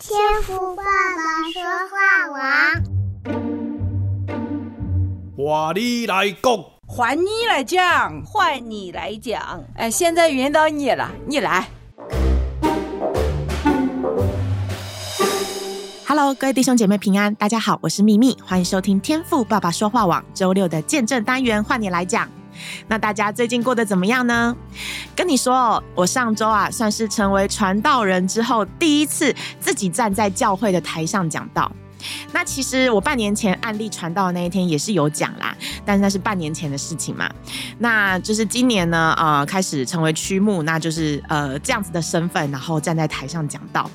天赋爸爸说话王，话你来讲，换你来讲，换你来讲。哎，现在轮到你了，你来。Hello，各位弟兄姐妹平安，大家好，我是秘密，欢迎收听天赋爸爸说话网周六的见证单元，换你来讲。那大家最近过得怎么样呢？跟你说，我上周啊，算是成为传道人之后第一次自己站在教会的台上讲道。那其实我半年前案例传道的那一天也是有讲啦，但是那是半年前的事情嘛。那就是今年呢，呃，开始成为区牧，那就是呃这样子的身份，然后站在台上讲道。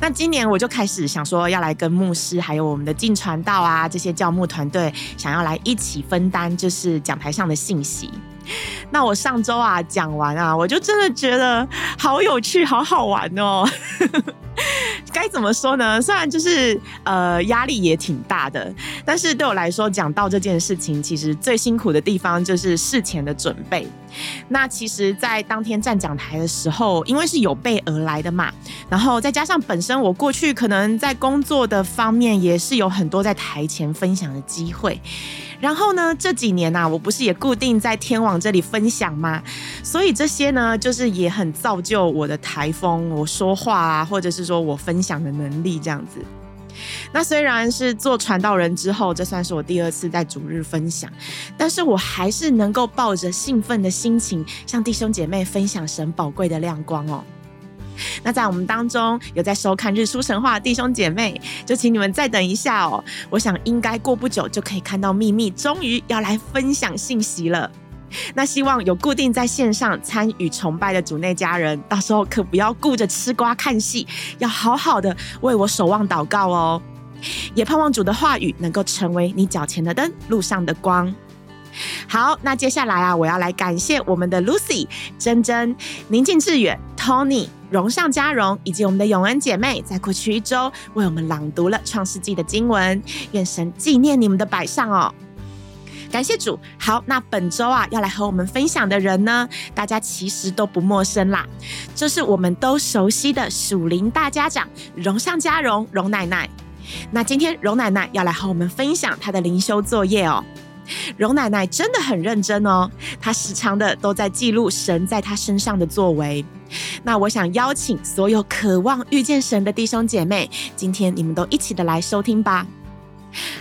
那今年我就开始想说，要来跟牧师还有我们的进传道啊这些教牧团队，想要来一起分担，就是讲台上的信息。那我上周啊讲完啊，我就真的觉得好有趣，好好玩哦。该怎么说呢？虽然就是呃压力也挺大的，但是对我来说，讲到这件事情，其实最辛苦的地方就是事前的准备。那其实，在当天站讲台的时候，因为是有备而来的嘛，然后再加上本身我过去可能在工作的方面也是有很多在台前分享的机会。然后呢，这几年呐、我不是也固定在天网这里分享吗？所以这些呢，就是也很造就我的台风，我说话啊，或者是说我分享的能力这样子。那虽然是做传道人之后，这算是我第二次在主日分享，但是我还是能够抱着兴奋的心情，向弟兄姐妹分享神宝贵的亮光哦。那在我们当中有在收看《日出神话》的弟兄姐妹，就请你们再等一下哦。我想应该过不久就可以看到秘密终于要来分享信息了。那希望有固定在线上参与崇拜的主内家人，到时候可不要顾着吃瓜看戏，要好好的为我守望祷告哦。也盼望主的话语能够成为你脚前的灯，路上的光。好，那接下来啊，我要来感谢我们的 Lucy、珍珍、宁静致远、Tony、荣上加荣，以及我们的永恩姐妹，在过去一周为我们朗读了创世纪的经文。愿神纪念你们的摆上哦，感谢主。好，那本周啊，要来和我们分享的人呢，大家其实都不陌生啦，这是我们都熟悉的属灵大家长荣上加荣荣奶奶。那今天荣奶奶要来和我们分享她的灵修作业哦。荣奶奶真的很认真哦，她时常的都在记录神在她身上的作为。那我想邀请所有渴望遇见神的弟兄姐妹，今天你们都一起的来收听吧。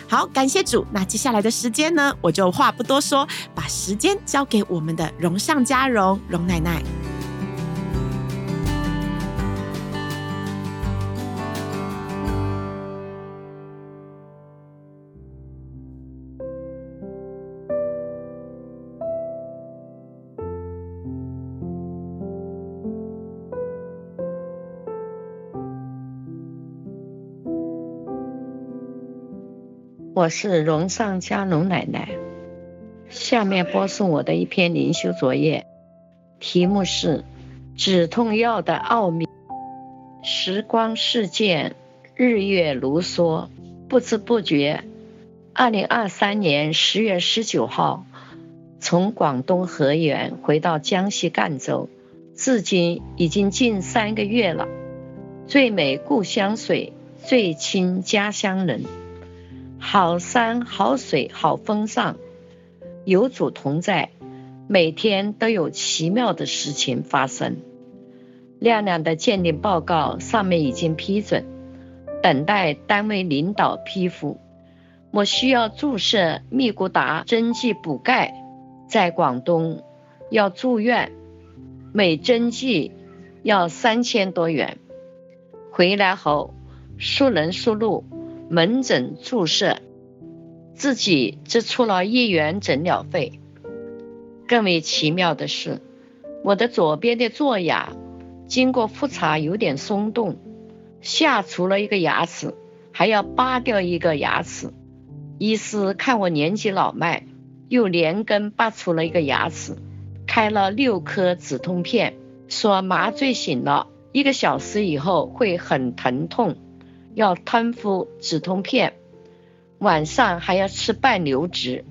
好，感谢主。那接下来的时间呢，我就话不多说，把时间交给我们的荣上加荣荣奶奶。我是荣上加荣奶奶，下面播送我的一篇灵修作业，题目是《止痛药的奥秘》。时光似箭，日月如梭，不知不觉，二零二三年十月十九号，从广东河源回到江西赣州，至今已经近三个月了。最美故乡水，最亲家乡人。好山好水好风尚，有主同在，每天都有奇妙的事情发生。亮亮的鉴定报告上面已经批准，等待单位领导批复。我需要注射密固达针剂补钙，在广东要住院，每针剂要三千多元。回来后，输人输路。门诊注射，自己支出了一元诊疗费。更为奇妙的是，我的左边的左牙经过复查有点松动，下除了一个牙齿，还要拔掉一个牙齿。医师看我年纪老迈，又连根拔出了一个牙齿，开了六颗止痛片，说麻醉醒了一个小时以后会很疼痛。要吞服止痛片，晚上还要吃半流质。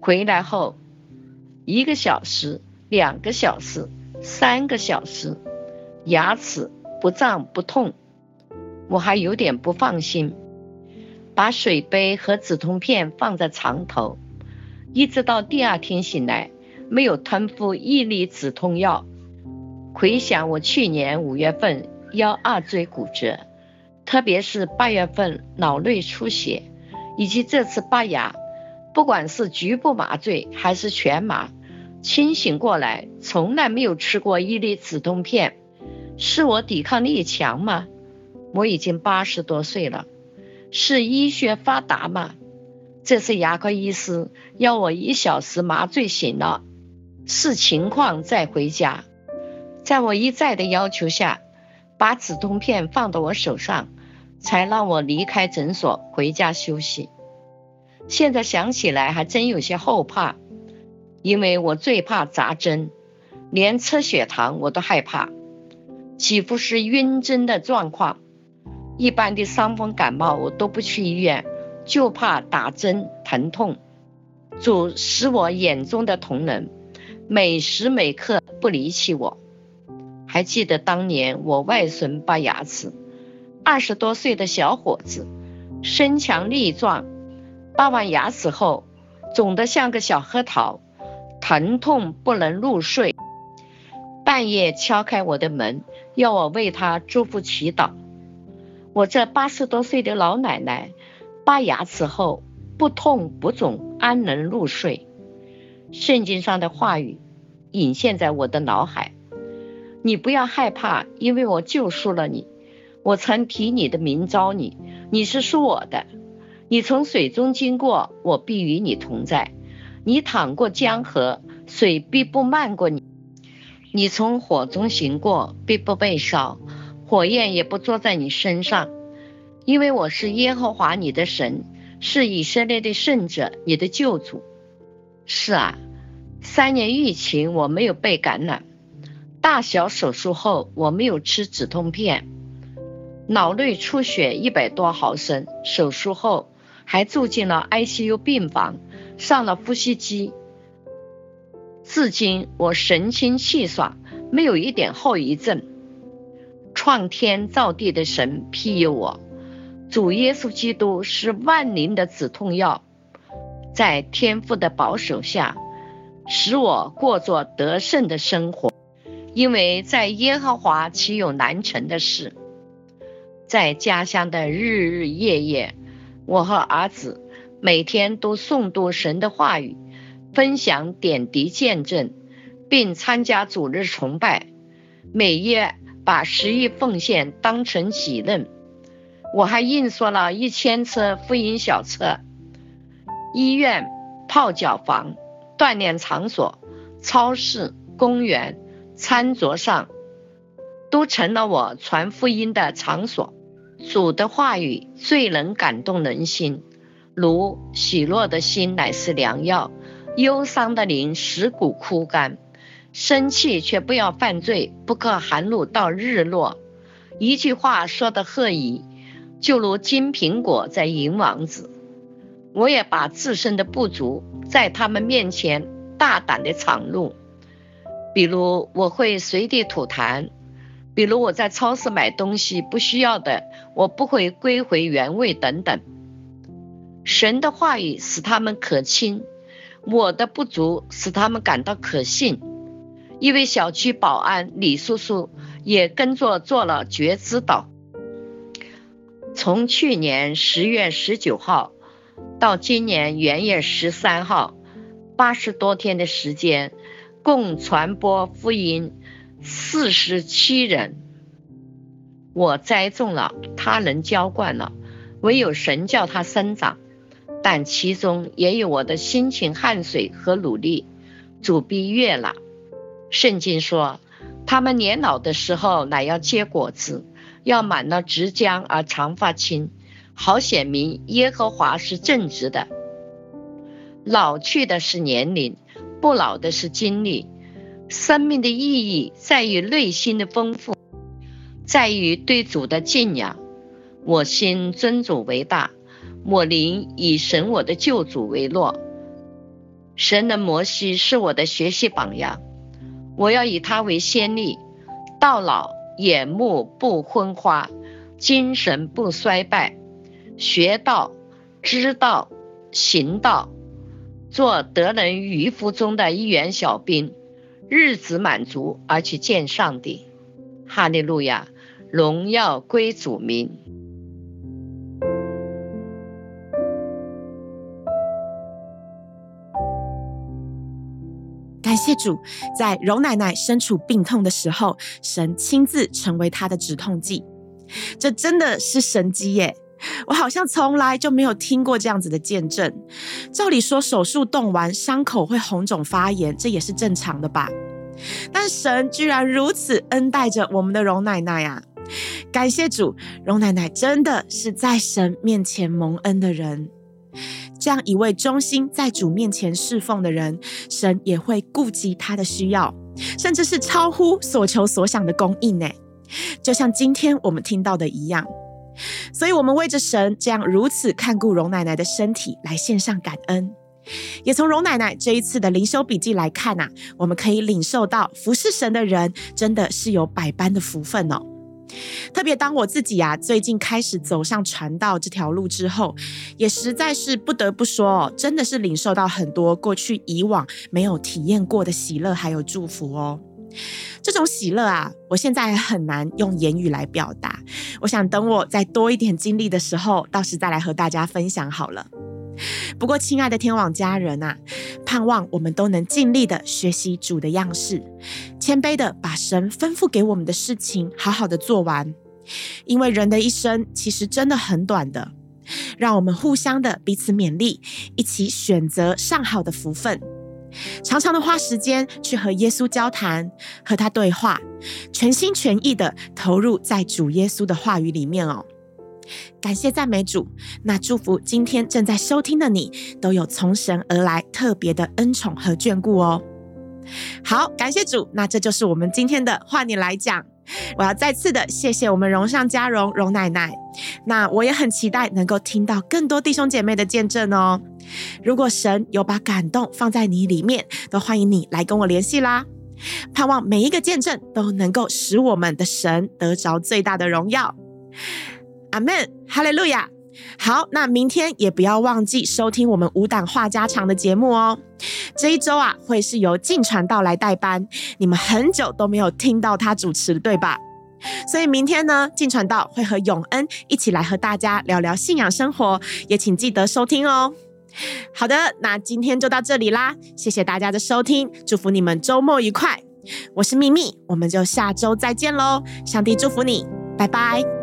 回来后，一个小时、两个小时、三个小时，牙齿不胀不痛。我还有点不放心，把水杯和止痛片放在床头，一直到第二天醒来，没有吞服一粒止痛药。回想我去年五月份腰二椎骨折，特别是八月份脑内出血，以及这次拔牙，不管是局部麻醉还是全麻，清醒过来从来没有吃过一粒止痛片，是我抵抗力强吗？我已经八十多岁了，是医学发达吗？这次牙科医师要我一小时麻醉醒了，视情况再回家。在我一再的要求下，把止痛片放到我手上，才让我离开诊所回家休息。现在想起来还真有些后怕，因为我最怕扎针，连测血糖我都害怕，几乎是晕针的状况。一般的伤风感冒我都不去医院，就怕打针疼痛。主是我眼中的瞳人，每时每刻不离弃我。还记得当年我外孙拔牙齿，二十多岁的小伙子，身强力壮，拔完牙齿后肿得像个小核桃，疼痛不能入睡，半夜敲开我的门，要我为他祝福祈祷。我这八十多岁的老奶奶，拔牙齿后不痛不肿，安能入睡？圣经上的话语隐现在我的脑海。你不要害怕，因为我救赎了你。我曾提你的名召你，你是属我的。你从水中经过，我必与你同在。你淌过江河，水必不漫过你。你从火中行过，必不被烧，火焰也不坐在你身上。因为我是耶和华你的神，是以色列的圣者，你的救主。是啊，三年疫情，我没有被感染。大小手术后，我没有吃止痛片。脑内出血一百多毫升，手术后还住进了 ICU 病房，上了呼吸机。至今我神清气爽，没有一点后遗症。创天造地的神庇佑我，主耶稣基督是万灵的止痛药，在天父的保守下，使我过着得胜的生活。因为在耶和华岂有难成的事？在家乡的日日夜夜，我和儿子每天都诵读神的话语，分享点滴见证，并参加主日崇拜。每月把十亿奉献当成己任。我还印刷了一千册福音小册。医院、泡脚房、锻炼场所、超市、公园。餐桌上都成了我传福音的场所。主的话语最能感动人心，如喜乐的心乃是良药，忧伤的灵使骨枯干。生气却不要犯罪，不可含怒到日落。一句话说的合宜，就如金苹果在银王子。我也把自身的不足在他们面前大胆地敞露。比如我会随地吐痰，比如我在超市买东西不需要的，我不会归回原位等等。神的话语使他们可亲，我的不足使他们感到可信。一位小区保安李叔叔也跟着做了觉知祷。从去年十月十九号到今年元月十三号，八十多天的时间。共传播福音四十七人，我栽种了，他人浇灌了，唯有神叫他生长。但其中也有我的辛勤汗水和努力。主必悦了。圣经说，他们年老的时候乃要结果子，要满了汁浆而长发青，好显明耶和华是正直的。老去的是年龄。不老的是经历，生命的意义在于内心的丰富，在于对主的敬仰。我心尊主为大，我灵以神我的救主为乐。神的摩西是我的学习榜样，我要以他为先例，到老眼目不昏花，精神不衰败，学道、知道、行道，做得能渔夫中的一员小兵，日子满足而去见上帝。哈利路亚，荣耀归主名。感谢主，在荣奶奶身处病痛的时候，神亲自成为她的止痛剂，这真的是神迹耶！我好像从来就没有听过这样子的见证。照理说，手术动完，伤口会红肿发炎，这也是正常的吧？但神居然如此恩待着我们的荣奶奶啊！感谢主，荣奶奶真的是在神面前蒙恩的人。这样一位忠心在主面前侍奉的人，神也会顾及他的需要，甚至是超乎所求所想的供应呢。就像今天我们听到的一样，所以我们为着神这样如此看顾荣奶奶的身体来献上感恩。也从荣奶奶这一次的灵修笔记来看啊，我们可以领受到服侍神的人真的是有百般的福分哦。特别当我自己啊，最近开始走上传道这条路之后，也实在是不得不说哦，真的是领受到很多过去以往没有体验过的喜乐还有祝福哦。这种喜乐啊，我现在很难用言语来表达。我想等我再多一点经历的时候，到时再来和大家分享好了。不过，亲爱的天网家人啊，盼望我们都能尽力的学习主的样式，谦卑的把神吩咐给我们的事情好好的做完。因为人的一生其实真的很短的，让我们互相的彼此勉励，一起选择上好的福分，常常的花时间去和耶稣交谈，和他对话，全心全意的投入在主耶稣的话语里面哦。感谢赞美主，那祝福今天正在收听的你，都有从神而来特别的恩宠和眷顾哦。好，感谢主，那这就是我们今天的话你来讲。我要再次的谢谢我们荣上加荣荣奶奶，那我也很期待能够听到更多弟兄姐妹的见证哦。如果神有把感动放在你里面，都欢迎你来跟我联系啦。盼望每一个见证都能够使我们的神得着最大的荣耀。阿门，哈利路亚。好，那明天也不要忘记收听我们五档话家常的节目哦。这一周啊，会是由静传道来代班，你们很久都没有听到他主持，对吧？所以明天呢，静传道会和永恩一起来和大家聊聊信仰生活，也请记得收听哦。好的，那今天就到这里啦，谢谢大家的收听，祝福你们周末愉快。我是秘密，我们就下周再见喽，上帝祝福你，拜拜。